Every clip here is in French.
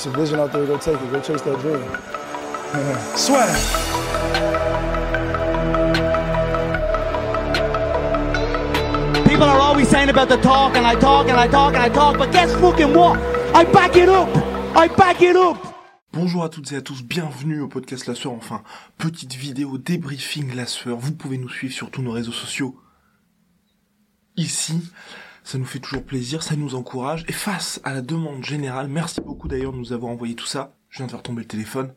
It's a vision out there. Go take it. Go chase that dream. Swear. People are always saying about the talk, and I talk, and I talk, and I talk, but guess fucking what? I back it up! I back it up! Bonjour à toutes et à tous, bienvenue au podcast La Sueur, enfin, petite vidéo débriefing La Sueur, vous pouvez nous suivre sur tous nos réseaux sociaux. Ici, ça nous fait toujours plaisir, ça nous encourage, et face à la demande générale, merci beaucoup d'ailleurs de nous avoir envoyé tout ça, je viens de faire tomber le téléphone.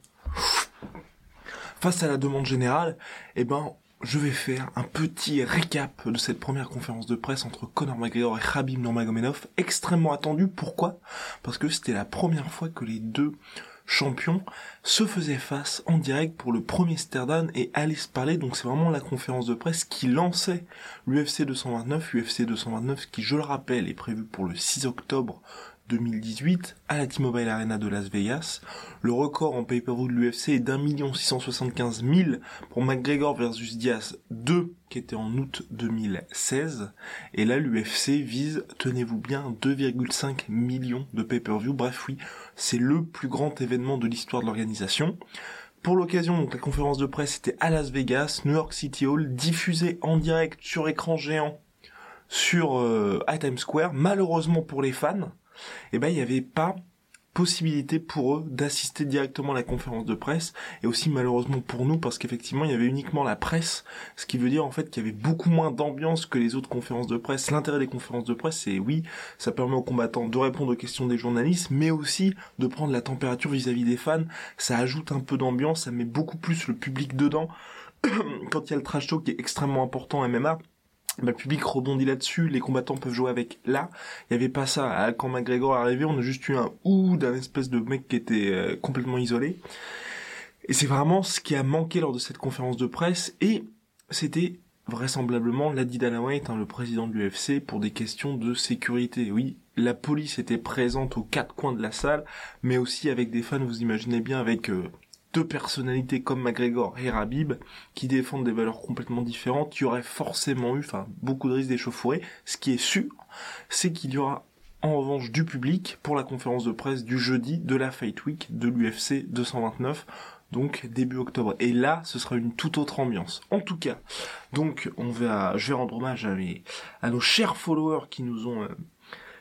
Face à la demande générale, eh ben, je vais faire un petit récap de cette première conférence de presse entre Conor McGregor et Khabib Nurmagomedov, extrêmement attendu. Pourquoi? Parce que c'était la première fois que les deux champions se faisaient face en direct pour le premier Sterdan et Alice Parler. Donc c'est vraiment la conférence de presse qui lançait l'UFC 229. UFC 229 qui, je le rappelle, est prévu pour le 6 octobre 2018 à la T-Mobile Arena de Las Vegas. Le record en pay-per-view de l'UFC est d'un million six cent soixante-quinze mille pour McGregor versus Diaz 2 qui était en août 2016. Et là l'UFC vise, tenez-vous bien, 2,5 millions de pay-per-view. Bref oui, c'est le plus grand événement de l'histoire de l'organisation. Pour l'occasion, donc la conférence de presse était à Las Vegas, New York City Hall, diffusée en direct sur écran géant sur euh, à Times Square. Malheureusement pour les fans, eh ben il n'y avait pas possibilité pour eux d'assister directement à la conférence de presse et aussi malheureusement pour nous parce qu'effectivement il y avait uniquement la presse. Ce qui veut dire en fait qu'il y avait beaucoup moins d'ambiance que les autres conférences de presse. L'intérêt des conférences de presse c'est oui ça permet aux combattants de répondre aux questions des journalistes mais aussi de prendre la température vis-à-vis des fans. Ça ajoute un peu d'ambiance ça met beaucoup plus le public dedans. Quand il y a le trash talk qui est extrêmement important MMA bah, le public rebondit là-dessus, les combattants peuvent jouer avec là. Il y avait pas ça. Quand McGregor est arrivé, on a juste eu un ou d'un espèce de mec qui était euh, complètement isolé. Et c'est vraiment ce qui a manqué lors de cette conférence de presse. Et c'était vraisemblablement Dana White, hein, le président de l'UFC, pour des questions de sécurité. Oui, la police était présente aux quatre coins de la salle, mais aussi avec des fans, vous imaginez bien, avec euh, deux personnalités comme McGregor et Rabib qui défendent des valeurs complètement différentes, il y aurait forcément eu, enfin, beaucoup de risques d'échauffourée. Ce qui est sûr, c'est qu'il y aura en revanche du public pour la conférence de presse du jeudi de la Fight Week de l'UFC 229 donc début octobre. Et là, ce sera une toute autre ambiance. En tout cas, donc on va, je vais rendre hommage à, mes, à nos chers followers qui nous ont, euh,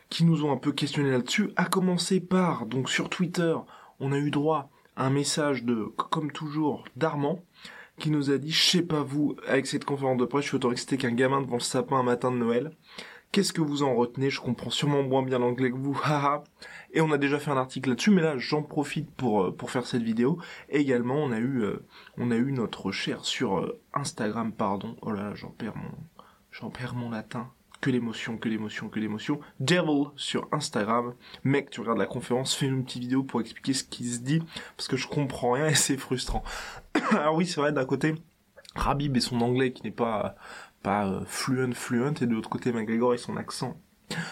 qui nous ont un peu questionné là-dessus. À commencer par, donc sur Twitter, on a eu droit un message de, comme toujours, d'Armand, qui nous a dit, je sais pas vous, avec cette conférence de presse, je suis autant excité qu'un gamin devant le sapin un matin de Noël. Qu'est-ce que vous en retenez? Je comprends sûrement moins bien l'anglais que vous, haha. Et on a déjà fait un article là-dessus, mais là j'en profite pour euh, faire cette vidéo. également, on a eu euh, on a eu notre cher sur euh, Instagram, pardon. Oh là, j'en perds mon j'en perds mon latin que l'émotion, que l'émotion, que l'émotion. Devil sur Instagram. Mec, tu regardes la conférence, fais une petite vidéo pour expliquer ce qui se dit, parce que je comprends rien et c'est frustrant. Alors oui, c'est vrai, d'un côté, Rabib et son anglais qui n'est pas pas euh, fluent fluent et de l'autre côté McGregor et son accent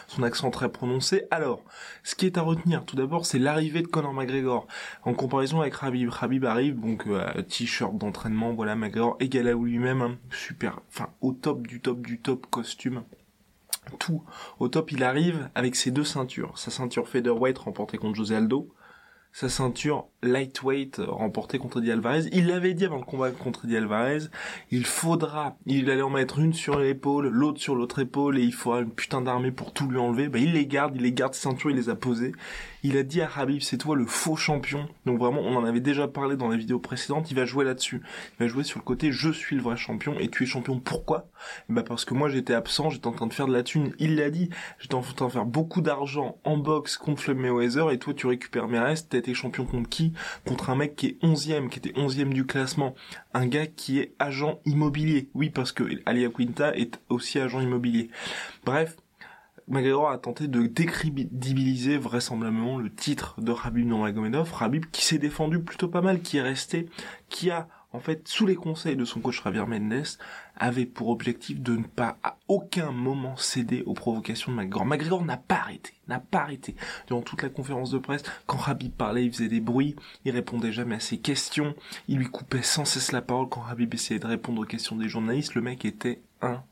son accent très prononcé. Alors, ce qui est à retenir tout d'abord, c'est l'arrivée de Conor McGregor. En comparaison avec Rabib, Rabib arrive donc euh, t-shirt d'entraînement, voilà McGregor égal à lui-même, hein. super, enfin au top du top du top costume tout. Au top, il arrive avec ses deux ceintures. Sa ceinture featherweight remportée contre José Aldo. Sa ceinture lightweight remportée contre Eddie Alvarez. Il l'avait dit avant le combat contre Eddie Alvarez. Il faudra, il allait en mettre une sur l'épaule, l'autre sur l'autre épaule et il faudra une putain d'armée pour tout lui enlever. Bah, il les garde, il les garde ses ceintures, il les a posées. Il a dit à Habib, c'est toi le faux champion. Donc vraiment, on en avait déjà parlé dans la vidéo précédente. Il va jouer là-dessus. Il va jouer sur le côté, je suis le vrai champion et tu es champion. Pourquoi? Bah parce que moi j'étais absent, j'étais en train de faire de la thune. Il l'a dit. J'étais en train de faire beaucoup d'argent en boxe contre Floyd Mayweather et toi tu récupères mes restes. T'as été champion contre qui? Contre un mec qui est onzième, qui était onzième du classement. Un gars qui est agent immobilier. Oui, parce que Alia Quinta est aussi agent immobilier. Bref, McGregor a tenté de décrédibiliser vraisemblablement le titre de Rabib Nurmagomedov, Rabib qui s'est défendu plutôt pas mal, qui est resté, qui a en fait sous les conseils de son coach Javier Mendes avait pour objectif de ne pas à aucun moment céder aux provocations de McGregor. McGregor n'a pas arrêté, n'a pas arrêté durant toute la conférence de presse. Quand Rabib parlait, il faisait des bruits, il répondait jamais à ses questions, il lui coupait sans cesse la parole quand Rabib essayait de répondre aux questions des journalistes. Le mec était un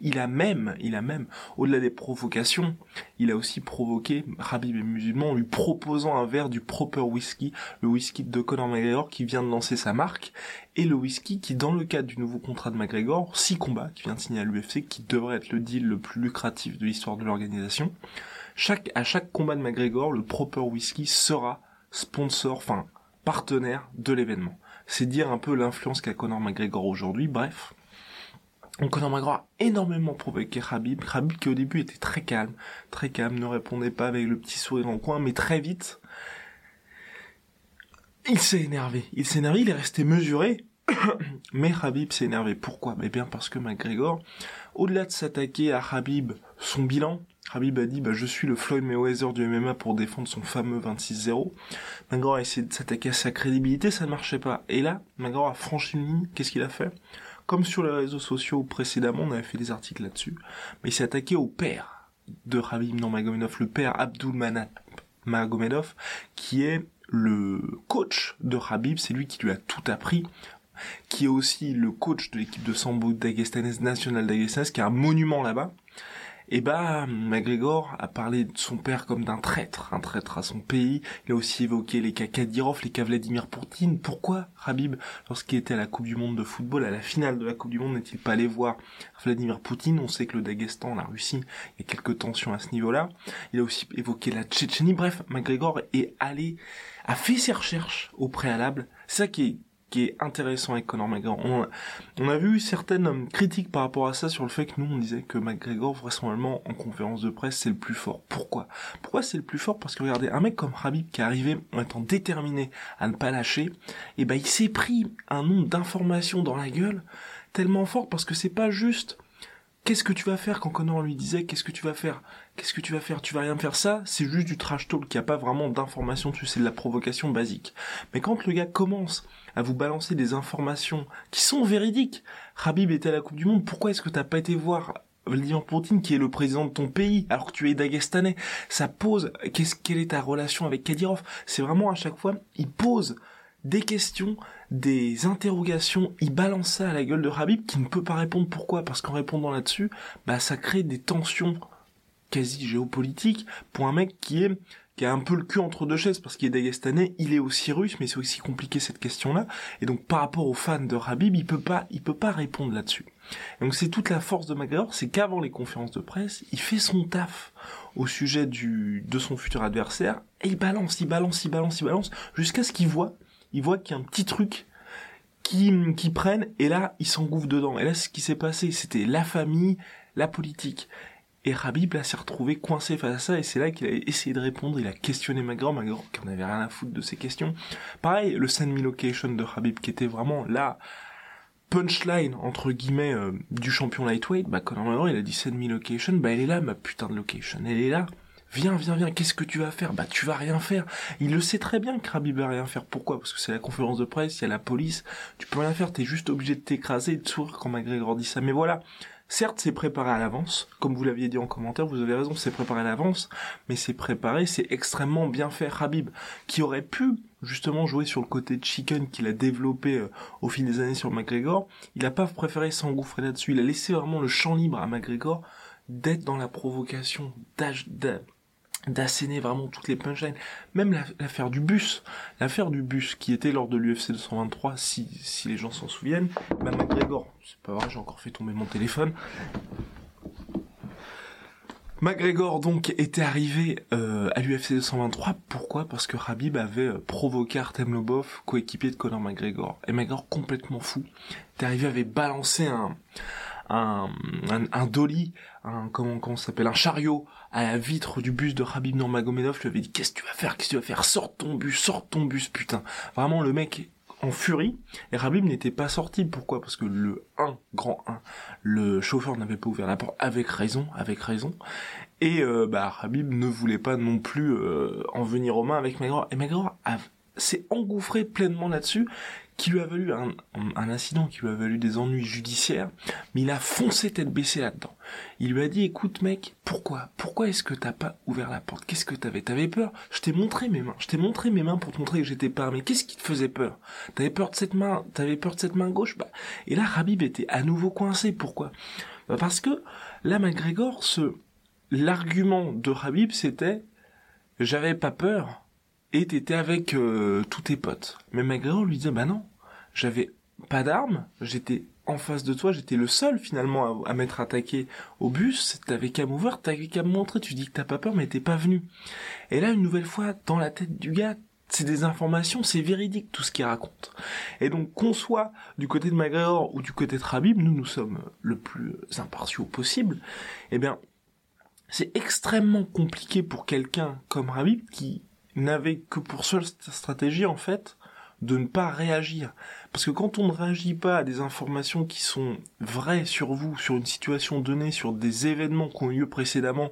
Il a même, il a même, au-delà des provocations, il a aussi provoqué Rabib et musulman en lui proposant un verre du proper whisky, le whisky de Conor McGregor qui vient de lancer sa marque, et le whisky qui, dans le cadre du nouveau contrat de McGregor, six combats, qui vient de signer à l'UFC, qui devrait être le deal le plus lucratif de l'histoire de l'organisation, chaque, à chaque combat de McGregor, le proper whisky sera sponsor, enfin, partenaire de l'événement. C'est dire un peu l'influence qu'a Conor McGregor aujourd'hui, bref. Donc Conor McGregor a énormément provoqué Khabib. Khabib qui au début était très calme, très calme, ne répondait pas avec le petit sourire en coin, mais très vite, il s'est énervé. Il s'est énervé, il est resté mesuré. mais Khabib s'est énervé. Pourquoi? Eh bien parce que McGregor, au-delà de s'attaquer à Khabib, son bilan, Khabib a dit bah, je suis le Floyd Mayweather du MMA pour défendre son fameux 26-0. McGregor a essayé de s'attaquer à sa crédibilité, ça ne marchait pas. Et là, McGregor a franchi une ligne, qu'est-ce qu'il a fait? Comme sur les réseaux sociaux précédemment, on avait fait des articles là-dessus, mais il s'est attaqué au père de Rabib Nurmagomedov, le père Abdul Magomedov, qui est le coach de Rabib, c'est lui qui lui a tout appris, qui est aussi le coach de l'équipe de sambo d'Agestanaise nationale d'Agestanaise, qui est un monument là-bas. Et bah, McGregor a parlé de son père comme d'un traître, un traître à son pays. Il a aussi évoqué les cas Kadyrov, les cas Vladimir Poutine. Pourquoi Rabib, lorsqu'il était à la Coupe du Monde de football, à la finale de la Coupe du Monde, n'est-il pas allé voir Vladimir Poutine? On sait que le Daghestan, la Russie, il y a quelques tensions à ce niveau-là. Il a aussi évoqué la Tchétchénie. Bref, McGregor est allé, a fait ses recherches au préalable. C'est ça qui qui est intéressant avec Conor McGregor. On, a vu certaines euh, critiques par rapport à ça sur le fait que nous on disait que McGregor vraisemblablement en conférence de presse c'est le plus fort. Pourquoi? Pourquoi c'est le plus fort? Parce que regardez, un mec comme Habib qui est arrivé en étant déterminé à ne pas lâcher, et eh ben il s'est pris un nombre d'informations dans la gueule tellement fort parce que c'est pas juste Qu'est-ce que tu vas faire quand Connor lui disait qu'est-ce que tu vas faire? Qu'est-ce que tu vas faire? Tu vas rien faire? Ça C'est juste du trash talk, il a pas vraiment d'informations dessus, c'est de la provocation basique. Mais quand le gars commence à vous balancer des informations qui sont véridiques, Habib était à la Coupe du Monde, pourquoi est-ce que t'as pas été voir Vladimir Poutine qui est le président de ton pays alors que tu es dagestanais? Ça pose, qu'est-ce, quelle est ta relation avec Kadyrov? C'est vraiment à chaque fois, il pose des questions, des interrogations, il balance ça à la gueule de Habib qui ne peut pas répondre. Pourquoi? Parce qu'en répondant là-dessus, bah ça crée des tensions quasi géopolitiques pour un mec qui est qui a un peu le cul entre deux chaises parce qu'il est dagestanais, il est aussi russe, mais c'est aussi compliqué cette question-là. Et donc par rapport aux fans de Habib, il peut pas, il peut pas répondre là-dessus. Donc c'est toute la force de McGregor, c'est qu'avant les conférences de presse, il fait son taf au sujet du de son futur adversaire et il balance, il balance, il balance, il balance jusqu'à ce qu'il voit il voit qu'il y a un petit truc qui, qui prennent et là, il s'engouffre dedans. Et là, ce qui s'est passé, c'était la famille, la politique. Et Rabib, là, s'est retrouvé coincé face à ça, et c'est là qu'il a essayé de répondre, il a questionné Magor, Magor qui en avait rien à foutre de ses questions. Pareil, le send me location de Rabib, qui était vraiment là, punchline, entre guillemets, euh, du champion lightweight, bah, Conor il a dit send me location, bah, elle est là, ma putain de location, elle est là. Viens, viens, viens, qu'est-ce que tu vas faire? Bah tu vas rien faire. Il le sait très bien que Rabib va rien faire. Pourquoi? Parce que c'est la conférence de presse, il y a la police, tu peux rien faire, t'es juste obligé de t'écraser et de sourire quand McGregor dit ça. Mais voilà, certes c'est préparé à l'avance, comme vous l'aviez dit en commentaire, vous avez raison, c'est préparé à l'avance, mais c'est préparé, c'est extrêmement bien fait. Rabib, qui aurait pu justement jouer sur le côté chicken qu'il a développé euh, au fil des années sur McGregor, il a pas préféré s'engouffrer là-dessus, il a laissé vraiment le champ libre à McGregor d'être dans la provocation, d'asséner vraiment toutes les punchlines. Même l'affaire du bus, l'affaire du bus qui était lors de l'UFC 223, si, si les gens s'en souviennent, bah McGregor, c'est pas vrai, j'ai encore fait tomber mon téléphone. McGregor donc était arrivé euh, à l'UFC 223. Pourquoi? Parce que Habib avait euh, provoqué Artem Lobov, coéquipier de Conor McGregor. Et McGregor complètement fou, était arrivé avait balancé un un, un, dolly, un comment comment s'appelle, un chariot à la vitre du bus de Habib Nurmagomedov. Je lui avais dit qu'est-ce que tu vas faire, qu'est-ce que tu vas faire, sors ton bus, sors ton bus, putain. Vraiment le mec en furie. Et Rabib n'était pas sorti. Pourquoi? Parce que le 1, grand 1, le chauffeur n'avait pas ouvert la porte avec raison, avec raison. Et euh, bah Rabib ne voulait pas non plus euh, en venir aux mains avec McGregor. Et McGregor s'est engouffré pleinement là-dessus qui lui a valu un, incident qui lui a valu des ennuis judiciaires, mais il a foncé tête baissée là-dedans. Il lui a dit, écoute mec, pourquoi? Pourquoi est-ce que t'as pas ouvert la porte? Qu'est-ce que t'avais? T'avais peur? Je t'ai montré mes mains, je t'ai montré mes mains pour te montrer que j'étais pas armé. Qu'est-ce qui te faisait peur? T'avais peur de cette main, t'avais peur de cette main gauche? Bah. Et là, Rabib était à nouveau coincé. Pourquoi? Bah Parce que là, McGregor, ce... l'argument de Rabib, c'était, j'avais pas peur, et t'étais avec euh, tous tes potes. Mais McGregor lui disait, bah non, j'avais pas d'armes, j'étais en face de toi, j'étais le seul finalement à, m'être attaqué au bus, t'avais qu'à m'ouvrir, t'avais qu'à me montrer, tu dis que t'as pas peur mais t'es pas venu. Et là, une nouvelle fois, dans la tête du gars, c'est des informations, c'est véridique tout ce qu'il raconte. Et donc qu'on soit du côté de McGregor ou du côté de Rabib, nous nous sommes le plus impartiaux possible, eh bien c'est extrêmement compliqué pour quelqu'un comme Rabib qui n'avait que pour seule stratégie en fait de ne pas réagir. Parce que quand on ne réagit pas à des informations qui sont vraies sur vous, sur une situation donnée, sur des événements qui ont eu lieu précédemment,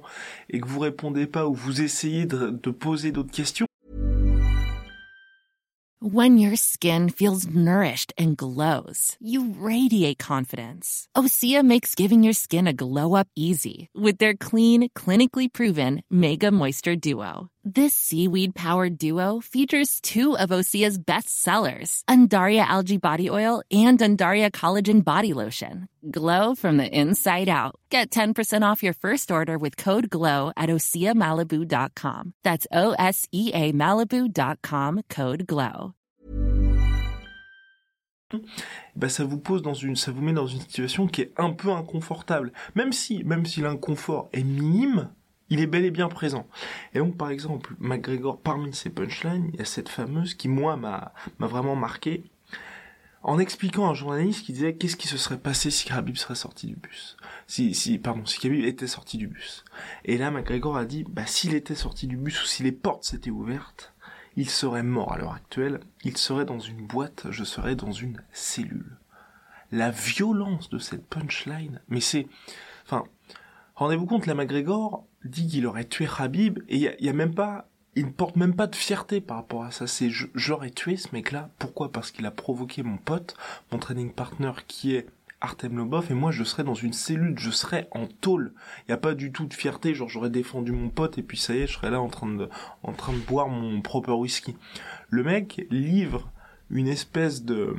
et que vous répondez pas ou vous essayez de, de poser d'autres questions, When your skin feels nourished and glows, you radiate confidence. Osea makes giving your skin a glow up easy with their clean, clinically proven Mega Moisture Duo. This seaweed powered duo features two of Osea's best sellers, Undaria Algae Body Oil and Undaria Collagen Body Lotion. Glow from the inside out. Get 10% off your first order with code GLOW at OseaMalibu.com. That's O S E A Malibu.com code GLOW. Bah ça vous pose dans une, ça vous met dans une situation qui est un peu inconfortable. Même si, même si l'inconfort est minime, il est bel et bien présent. Et donc, par exemple, McGregor, parmi ses punchlines, il y a cette fameuse qui, moi, m'a, vraiment marqué, en expliquant à un journaliste qui disait qu'est-ce qui se serait passé si Khabib serait sorti du bus? Si, si, pardon, si Khabib était sorti du bus. Et là, McGregor a dit, bah, s'il était sorti du bus ou si les portes s'étaient ouvertes, il serait mort à l'heure actuelle, il serait dans une boîte, je serais dans une cellule. La violence de cette punchline, mais c'est, enfin, rendez-vous compte, la McGregor dit qu'il aurait tué Khabib, et il y, a, même pas, il ne porte même pas de fierté par rapport à ça. C'est j'aurais tué ce mec-là. Pourquoi? Parce qu'il a provoqué mon pote, mon training partner qui est Artem Lobov et moi je serais dans une cellule, je serais en tôle. Il n'y a pas du tout de fierté, genre j'aurais défendu mon pote et puis ça y est, je serais là en train de, en train de boire mon propre whisky. Le mec livre une espèce de,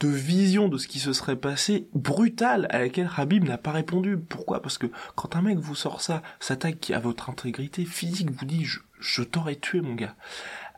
de vision de ce qui se serait passé brutale à laquelle Habib n'a pas répondu. Pourquoi? Parce que quand un mec vous sort ça, s'attaque à votre intégrité physique, vous dit je, je t'aurais tué mon gars.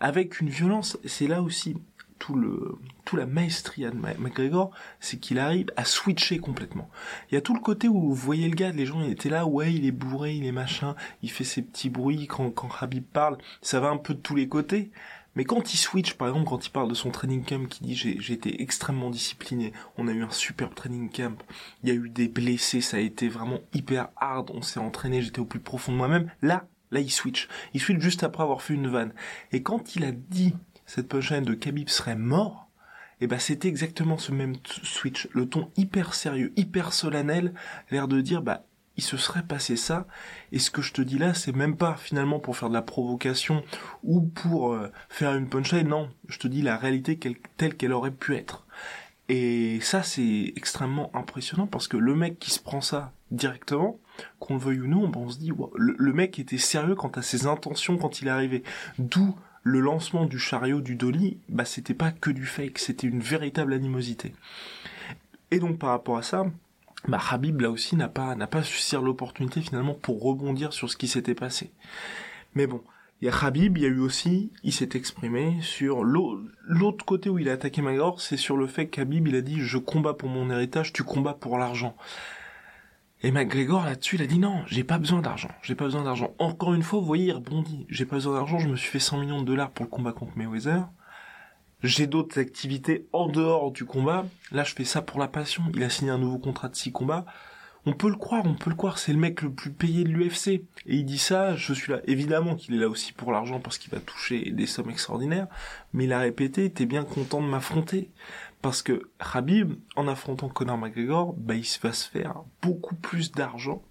Avec une violence, c'est là aussi tout le tout la maestria de McGregor, c'est qu'il arrive à switcher complètement. Il y a tout le côté où vous voyez le gars, les gens étaient là, ouais, il est bourré, il est machin, il fait ses petits bruits quand quand Habib parle, ça va un peu de tous les côtés. Mais quand il switch, par exemple, quand il parle de son training camp, qui dit j'ai été extrêmement discipliné, on a eu un superbe training camp, il y a eu des blessés, ça a été vraiment hyper hard, on s'est entraîné, j'étais au plus profond de moi-même. Là, là, il switch. Il switch juste après avoir fait une vanne. Et quand il a dit cette punchline de Khabib serait mort, eh ben c'était exactement ce même switch, le ton hyper sérieux, hyper solennel, l'air de dire bah il se serait passé ça, et ce que je te dis là, c'est même pas finalement pour faire de la provocation ou pour euh, faire une punchline, non, je te dis la réalité telle qu'elle aurait pu être. Et ça, c'est extrêmement impressionnant parce que le mec qui se prend ça directement, qu'on le veuille ou non, ben on se dit, le, mec était sérieux quant à ses intentions quand il est arrivé. D'où le lancement du chariot du Dolly, bah c'était pas que du fake, c'était une véritable animosité. Et donc par rapport à ça, bah Habib là aussi n'a pas n'a pas su saisir l'opportunité finalement pour rebondir sur ce qui s'était passé. Mais bon, il y a Habib, il y a eu aussi, il s'est exprimé sur l'autre côté où il a attaqué Magor, c'est sur le fait qu'Habib il a dit je combats pour mon héritage, tu combats pour l'argent. Et McGregor là-dessus, il a dit non, j'ai pas besoin d'argent, j'ai pas besoin d'argent. Encore une fois, vous voyez, il rebondit. J'ai pas besoin d'argent, je me suis fait 100 millions de dollars pour le combat contre Mayweather. J'ai d'autres activités en dehors du combat. Là, je fais ça pour la passion. Il a signé un nouveau contrat de 6 combats. On peut le croire, on peut le croire, c'est le mec le plus payé de l'UFC. Et il dit ça, je suis là. Évidemment qu'il est là aussi pour l'argent parce qu'il va toucher des sommes extraordinaires. Mais il a répété, t'es bien content de m'affronter. Parce que Habib, en affrontant Conor McGregor, bah, il va se faire beaucoup plus d'argent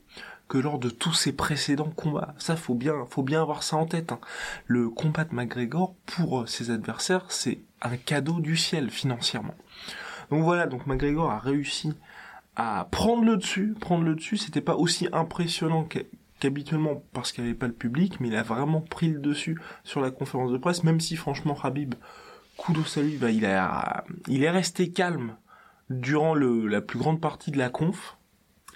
que lors de tous ses précédents combats. Ça, faut bien, faut bien avoir ça en tête. Hein. Le combat de McGregor pour euh, ses adversaires, c'est un cadeau du ciel financièrement. Donc voilà, donc McGregor a réussi à prendre le dessus, prendre le dessus. C'était pas aussi impressionnant qu'habituellement parce qu'il n'y avait pas le public, mais il a vraiment pris le dessus sur la conférence de presse, même si franchement Habib, kudos à bah, il est resté calme durant la plus grande partie de la conf.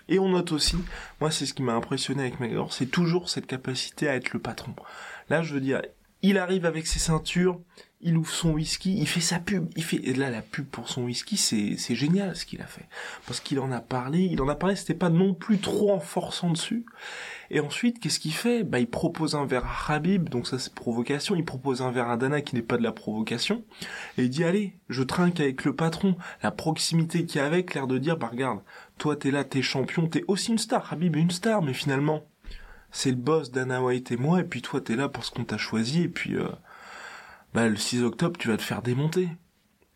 Et on note aussi, moi c'est ce qui m'a impressionné avec McGregor, c'est toujours cette capacité à être le patron. Là je veux dire, il arrive avec ses ceintures, il ouvre son whisky, il fait sa pub, il fait et là la pub pour son whisky, c'est c'est génial ce qu'il a fait. Parce qu'il en a parlé, il en a parlé, c'était pas non plus trop en forçant dessus. Et ensuite, qu'est-ce qu'il fait? Bah il propose un verre à Habib, donc ça c'est provocation, il propose un verre à Dana qui n'est pas de la provocation. Et il dit allez, je trinque avec le patron, la proximité qu'il y a avec l'air de dire bah regarde, toi t'es là, t'es champion, t'es aussi une star, Habib est une star mais finalement c'est le boss Dana White et moi, et puis toi t'es là parce qu'on t'a choisi, et puis euh, bah, le 6 octobre tu vas te faire démonter.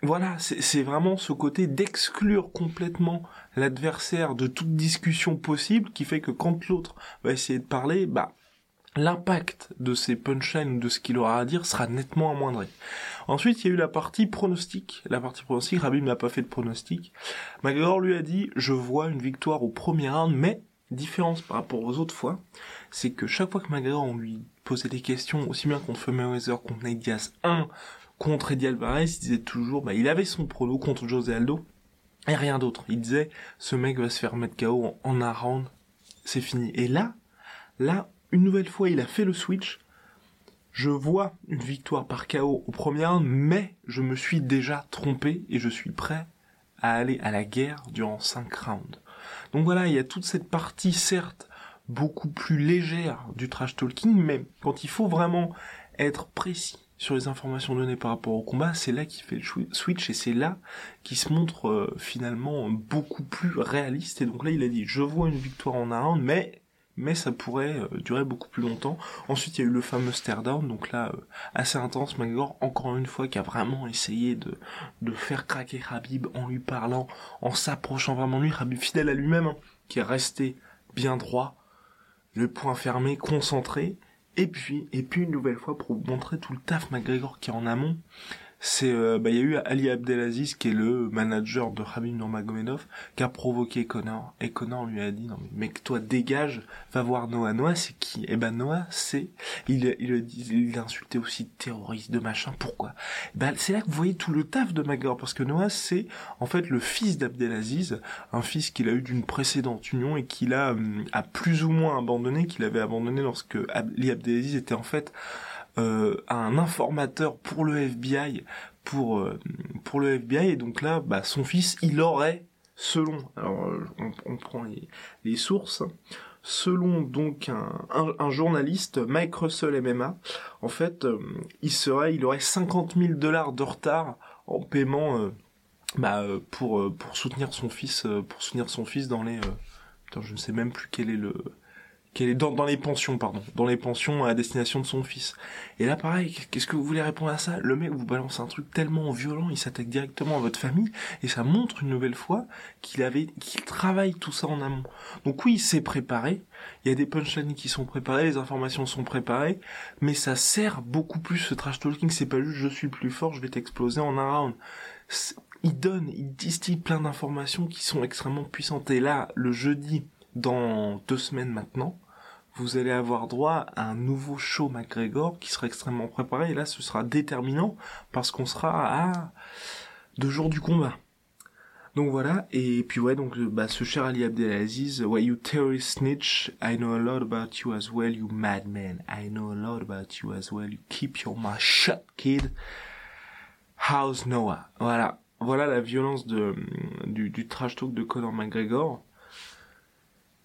Voilà, c'est vraiment ce côté d'exclure complètement l'adversaire de toute discussion possible qui fait que quand l'autre va essayer de parler, bah l'impact de ses punchlines ou de ce qu'il aura à dire sera nettement amoindri. Ensuite, il y a eu la partie pronostic. La partie pronostic, Rabib n'a pas fait de pronostic. McGregor lui a dit, je vois une victoire au premier round, mais différence par rapport aux autres fois, c'est que chaque fois que McGregor on lui posait des questions, aussi bien contre Mayweather, contre Nate Diaz 1, contre Eddie Alvarez, il disait toujours, bah, il avait son prono contre José Aldo, et rien d'autre. Il disait, ce mec va se faire mettre KO en, un round, c'est fini. Et là, là, une nouvelle fois, il a fait le switch. Je vois une victoire par KO au premier round, mais je me suis déjà trompé et je suis prêt à aller à la guerre durant 5 rounds. Donc voilà, il y a toute cette partie, certes, beaucoup plus légère du trash talking, mais quand il faut vraiment être précis sur les informations données par rapport au combat, c'est là qu'il fait le switch et c'est là qu'il se montre euh, finalement beaucoup plus réaliste. Et donc là, il a dit, je vois une victoire en un mais mais ça pourrait euh, durer beaucoup plus longtemps. Ensuite, il y a eu le fameux stare down, donc là, euh, assez intense, McGregor, encore une fois, qui a vraiment essayé de, de faire craquer Habib en lui parlant, en s'approchant vraiment de lui, Habib fidèle à lui-même, hein, qui est resté bien droit, le point fermé, concentré, et puis, et puis une nouvelle fois, pour montrer tout le taf McGregor qui est en amont, c'est euh, bah il y a eu Ali Abdelaziz qui est le manager de Khabib Nurmagomedov qui a provoqué Connor et Connor lui a dit non mais mec toi dégage va voir Noah. Noah c'est qui? Eh ben Noah c'est il il il insulté aussi terroriste de machin. Pourquoi? Ben c'est là que vous voyez tout le taf de McGregor parce que Noah c'est en fait le fils d'Abdelaziz un fils qu'il a eu d'une précédente union et qu'il a hum, a plus ou moins abandonné qu'il avait abandonné lorsque Ali Abdelaziz était en fait euh, un informateur pour le FBI, pour euh, pour le FBI, et donc là, bah, son fils, il aurait, selon, alors euh, on, prend les, sources, selon donc un, un, journaliste, Mike Russell MMA, en fait, il serait, il aurait 50 000 dollars de retard en paiement, bah, pour pour soutenir son fils, pour soutenir son fils dans les, je ne sais même plus quel est le qu'elle est dans, dans les pensions, pardon, dans les pensions à destination de son fils. Et là, pareil, qu'est-ce que vous voulez répondre à ça? Le mec vous balance un truc tellement violent, il s'attaque directement à votre famille, et ça montre une nouvelle fois qu'il avait, qu'il travaille tout ça en amont. Donc oui, c'est préparé. Il y a des punchlines qui sont préparées, les informations sont préparées, mais ça sert beaucoup plus ce trash talking. C'est pas juste je suis plus fort, je vais t'exploser en un round. Il donne, il distille plein d'informations qui sont extrêmement puissantes. Et là, le jeudi, dans deux semaines maintenant, vous allez avoir droit à un nouveau show McGregor qui sera extrêmement préparé et là ce sera déterminant parce qu'on sera à deux jours du combat. Donc voilà, et puis ouais, donc bah, ce cher Ali Abdelaziz, ouais, you terrorist snitch, I know a lot about you as well, you madman, I know a lot about you as well, you keep your mouth shut, kid. How's Noah? Voilà, voilà la violence de, du, du trash talk de Conor McGregor.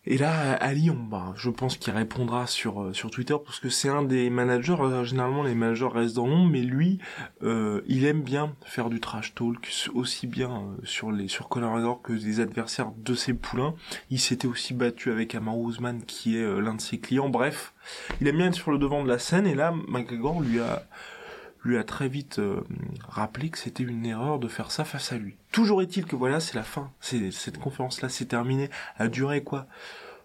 Et là, Ali, on, bah, je pense qu'il répondra sur euh, sur Twitter parce que c'est un des managers. euh, généralement, les managers restent dans l'ombre, mais lui, euh, il aime bien faire du trash talk, aussi bien euh, sur les sur McGregor que des adversaires de ses poulains. Il s'était aussi battu avec Amar Ousmane, qui est euh, l'un de ses clients. Bref, il aime bien être sur le devant de la scène. Et là, McGregor lui a lui a très vite euh, rappelé que c'était une erreur de faire ça face à lui. Toujours est-il que voilà, c'est la fin. C'est cette conférence-là, c'est terminé. Elle a duré quoi?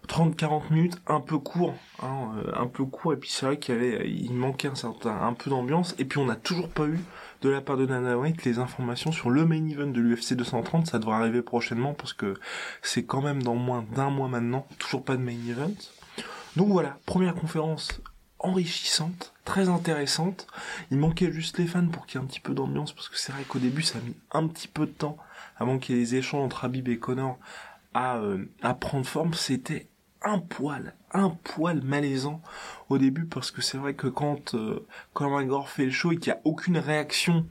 30-40 minutes, un peu court, hein, euh, un peu court. Et puis c'est vrai qu'il y avait, il manquait un certain, un peu d'ambiance. Et puis on n'a toujours pas eu de la part de Dana White les informations sur le main event de l'UFC 230. Ça devrait arriver prochainement parce que c'est quand même dans moins d'un mois maintenant. Toujours pas de main event. Donc voilà, première conférence enrichissante, très intéressante. Il manquait juste les fans pour qu'il y ait un petit peu d'ambiance, parce que c'est vrai qu'au début ça a mis un petit peu de temps avant qu'il y ait les échanges entre Habib et Connor à, euh, prendre forme. C'était un poil, un poil malaisant au début, parce que c'est vrai que quand euh, Conor McGregor fait le show et qu'il n'y a aucune réaction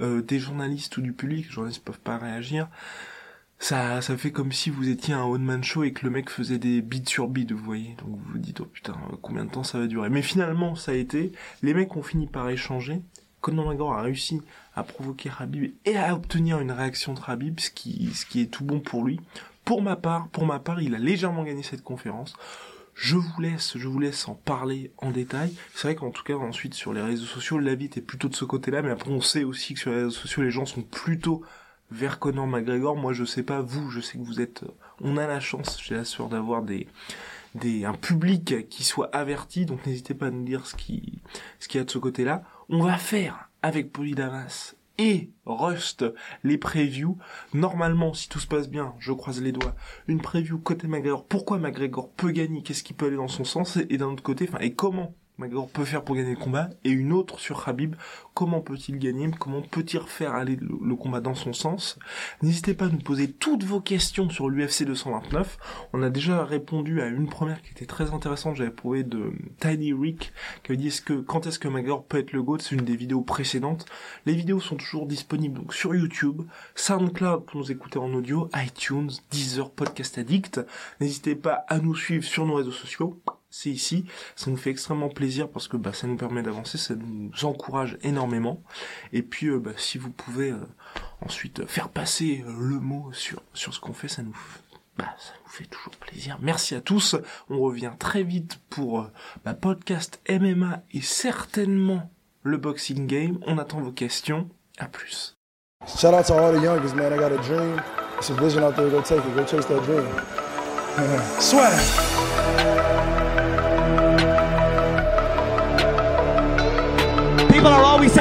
euh, des journalistes ou du public, les journalistes peuvent pas réagir, ça, ça fait comme si vous étiez un one-man show et que le mec faisait des beats sur beats, vous voyez. Donc vous vous dites, oh putain, combien de temps ça va durer. Mais finalement, ça a été, les mecs ont fini par échanger. Conor McGregor a réussi à provoquer Habib et à obtenir une réaction de Habib, ce qui, ce qui est tout bon pour lui. Pour ma part, pour ma part, il a légèrement gagné cette conférence. Je vous laisse, je vous laisse en parler en détail. C'est vrai qu'en tout cas, ensuite, sur les réseaux sociaux, l'avis était plutôt de ce côté-là, mais après, on sait aussi que sur les réseaux sociaux, les gens sont plutôt vers Conor McGregor. Moi, je sais pas vous, je sais que vous êtes. On a la chance, j'ai la sueur d'avoir des, des, un public qui soit averti. Donc, n'hésitez pas à nous dire ce qui, ce qu'il y a de ce côté-là. On va faire avec Polydamas et Rust les previews. Normalement, si tout se passe bien, je croise les doigts, une preview côté McGregor. Pourquoi McGregor peut gagner? Qu'est-ce qui peut aller dans son sens? Et d'un autre côté, enfin, et comment McGregor peut faire pour gagner le combat et une autre sur Habib. Comment peut-il gagner? Comment peut-il faire aller le, combat dans son sens? N'hésitez pas à nous poser toutes vos questions sur l'UFC 229. On a déjà répondu à une première qui était très intéressante. J'avais trouvé de Tiny Rick qui avait dit est-ce que quand est-ce que McGregor peut être le GOAT? C'est une des vidéos précédentes. Les vidéos sont toujours disponibles sur YouTube, SoundCloud pour nous écouter en audio, iTunes, Deezer, Podcast Addict. N'hésitez pas à nous suivre sur nos réseaux sociaux c'est ici. Ça nous fait extrêmement plaisir parce que bah, ça nous permet d'avancer, ça nous encourage énormément. Et puis, euh, bah, si vous pouvez euh, ensuite faire passer euh, le mot sur, sur ce qu'on fait, ça nous, bah, ça nous fait toujours plaisir. Merci à tous. On revient très vite pour bah, podcast MMA et certainement le boxing game. On attend vos questions. À plus. Shout out to all the youngest, man. I got a dream. It's a vision out there. Go take it. Go chase that dream. Sweat.